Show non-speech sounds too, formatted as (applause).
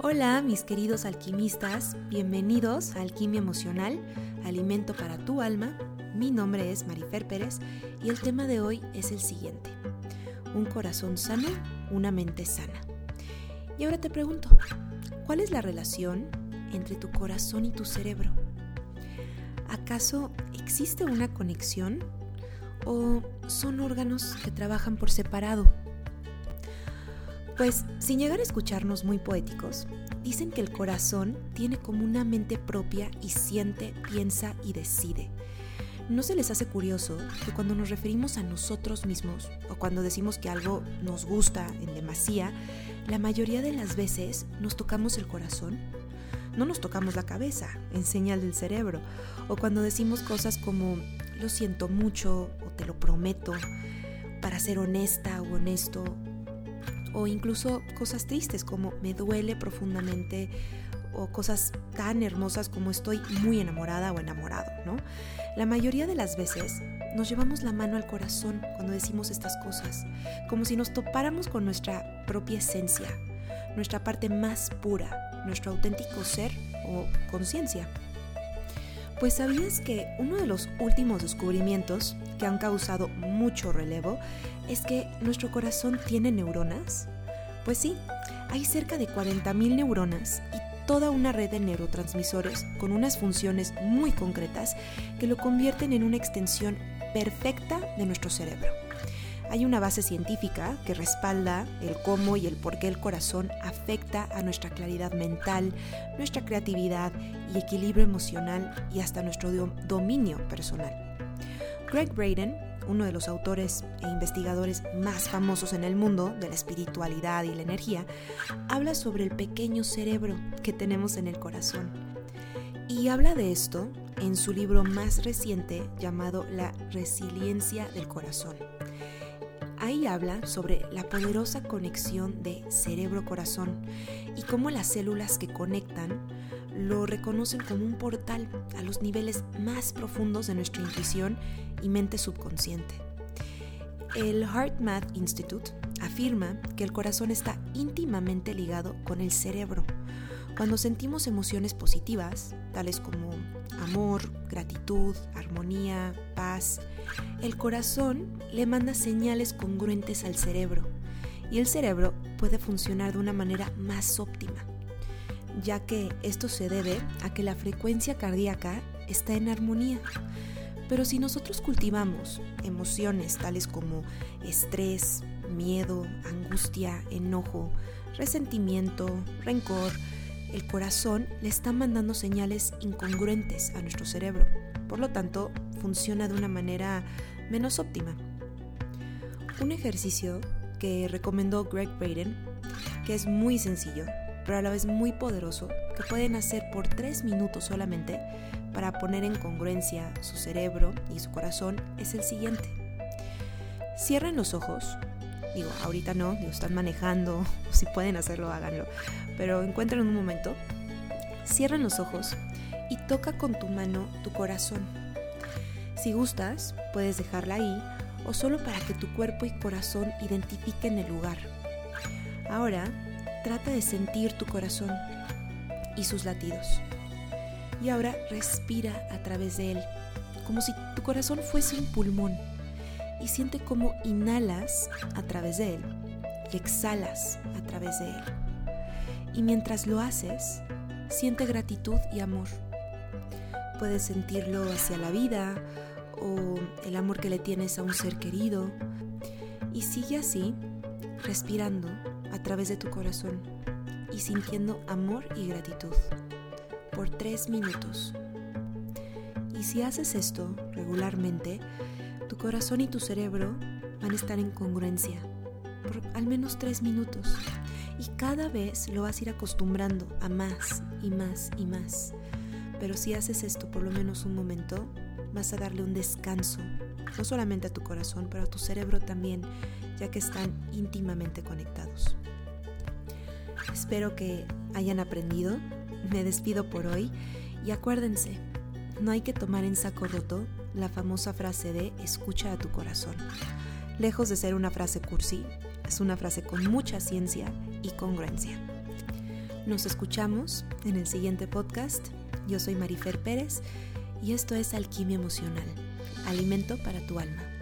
Hola mis queridos alquimistas, bienvenidos a Alquimia Emocional, Alimento para tu alma. Mi nombre es Marifer Pérez y el tema de hoy es el siguiente. Un corazón sano, una mente sana. Y ahora te pregunto, ¿cuál es la relación entre tu corazón y tu cerebro? ¿Acaso existe una conexión o son órganos que trabajan por separado? Pues, sin llegar a escucharnos muy poéticos, dicen que el corazón tiene como una mente propia y siente, piensa y decide. ¿No se les hace curioso que cuando nos referimos a nosotros mismos o cuando decimos que algo nos gusta en demasía, la mayoría de las veces nos tocamos el corazón? No nos tocamos la cabeza, en señal del cerebro, o cuando decimos cosas como lo siento mucho o te lo prometo, para ser honesta o honesto, o incluso cosas tristes como me duele profundamente o cosas tan hermosas como estoy muy enamorada o enamorado, ¿no? La mayoría de las veces nos llevamos la mano al corazón cuando decimos estas cosas, como si nos topáramos con nuestra propia esencia, nuestra parte más pura, nuestro auténtico ser o conciencia. Pues sabías que uno de los últimos descubrimientos que han causado mucho relevo es que nuestro corazón tiene neuronas. Pues sí, hay cerca de 40.000 neuronas y toda una red de neurotransmisores con unas funciones muy concretas que lo convierten en una extensión perfecta de nuestro cerebro. Hay una base científica que respalda el cómo y el por qué el corazón afecta a nuestra claridad mental, nuestra creatividad y equilibrio emocional y hasta nuestro dominio personal. Greg Braden, uno de los autores e investigadores más famosos en el mundo de la espiritualidad y la energía, habla sobre el pequeño cerebro que tenemos en el corazón. Y habla de esto en su libro más reciente llamado La resiliencia del corazón. Ahí habla sobre la poderosa conexión de cerebro-corazón y cómo las células que conectan lo reconocen como un portal a los niveles más profundos de nuestra intuición y mente subconsciente. El HeartMath Institute afirma que el corazón está íntimamente ligado con el cerebro. Cuando sentimos emociones positivas, tales como amor, gratitud, armonía, paz, el corazón le manda señales congruentes al cerebro y el cerebro puede funcionar de una manera más óptima, ya que esto se debe a que la frecuencia cardíaca está en armonía. Pero si nosotros cultivamos emociones tales como estrés, miedo, angustia, enojo, resentimiento, rencor, el corazón le está mandando señales incongruentes a nuestro cerebro. Por lo tanto, funciona de una manera menos óptima. Un ejercicio que recomendó Greg Braden, que es muy sencillo, pero a la vez muy poderoso, que pueden hacer por tres minutos solamente para poner en congruencia su cerebro y su corazón, es el siguiente. Cierren los ojos, digo, ahorita no, digo, están manejando, (laughs) si pueden hacerlo, háganlo, pero encuentren un momento, cierren los ojos y toca con tu mano tu corazón si gustas, puedes dejarla ahí o solo para que tu cuerpo y corazón identifiquen el lugar. Ahora, trata de sentir tu corazón y sus latidos. Y ahora respira a través de él, como si tu corazón fuese un pulmón. Y siente cómo inhalas a través de él y exhalas a través de él. Y mientras lo haces, siente gratitud y amor. Puedes sentirlo hacia la vida o el amor que le tienes a un ser querido. Y sigue así, respirando a través de tu corazón y sintiendo amor y gratitud por tres minutos. Y si haces esto regularmente, tu corazón y tu cerebro van a estar en congruencia por al menos tres minutos. Y cada vez lo vas a ir acostumbrando a más y más y más. Pero si haces esto por lo menos un momento, vas a darle un descanso, no solamente a tu corazón, pero a tu cerebro también, ya que están íntimamente conectados. Espero que hayan aprendido. Me despido por hoy y acuérdense, no hay que tomar en saco roto la famosa frase de escucha a tu corazón. Lejos de ser una frase cursi, es una frase con mucha ciencia y congruencia. Nos escuchamos en el siguiente podcast. Yo soy Marifer Pérez y esto es Alquimia Emocional, alimento para tu alma.